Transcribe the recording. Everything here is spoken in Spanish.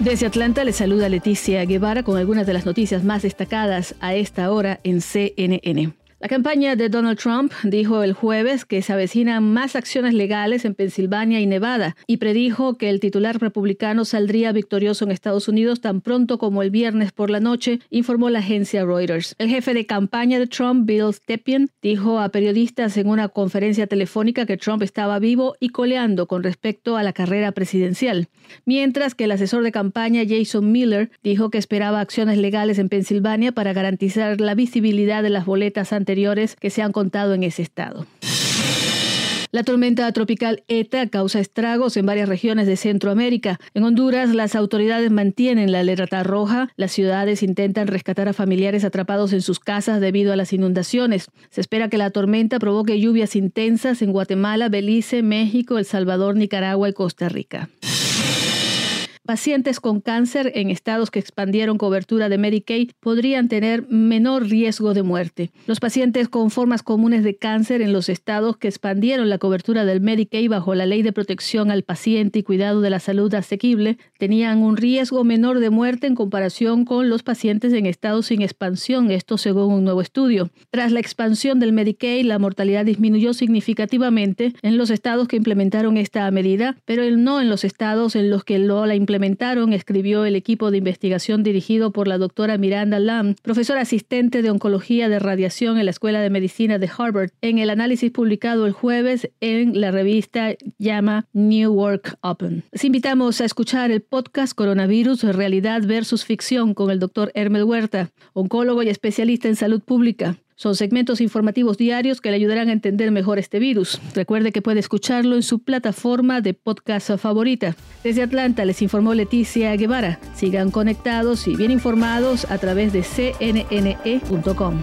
Desde Atlanta le saluda Leticia Guevara con algunas de las noticias más destacadas a esta hora en CNN. La campaña de Donald Trump dijo el jueves que se avecinan más acciones legales en Pensilvania y Nevada y predijo que el titular republicano saldría victorioso en Estados Unidos tan pronto como el viernes por la noche, informó la agencia Reuters. El jefe de campaña de Trump, Bill Stepien, dijo a periodistas en una conferencia telefónica que Trump estaba vivo y coleando con respecto a la carrera presidencial, mientras que el asesor de campaña Jason Miller dijo que esperaba acciones legales en Pensilvania para garantizar la visibilidad de las boletas ante que se han contado en ese estado. La tormenta tropical ETA causa estragos en varias regiones de Centroamérica. En Honduras, las autoridades mantienen la alerta roja. Las ciudades intentan rescatar a familiares atrapados en sus casas debido a las inundaciones. Se espera que la tormenta provoque lluvias intensas en Guatemala, Belice, México, El Salvador, Nicaragua y Costa Rica. Pacientes con cáncer en estados que expandieron cobertura de Medicaid podrían tener menor riesgo de muerte. Los pacientes con formas comunes de cáncer en los estados que expandieron la cobertura del Medicaid bajo la Ley de Protección al Paciente y Cuidado de la Salud Asequible tenían un riesgo menor de muerte en comparación con los pacientes en estados sin expansión, esto según un nuevo estudio. Tras la expansión del Medicaid, la mortalidad disminuyó significativamente en los estados que implementaron esta medida, pero no en los estados en los que lo la implementaron escribió el equipo de investigación dirigido por la doctora Miranda Lamb, profesora asistente de oncología de radiación en la Escuela de Medicina de Harvard, en el análisis publicado el jueves en la revista llama New Work Open. Les invitamos a escuchar el podcast Coronavirus, Realidad versus Ficción con el doctor Hermel Huerta, oncólogo y especialista en salud pública. Son segmentos informativos diarios que le ayudarán a entender mejor este virus. Recuerde que puede escucharlo en su plataforma de podcast favorita. Desde Atlanta les informó Leticia Guevara. Sigan conectados y bien informados a través de cnne.com.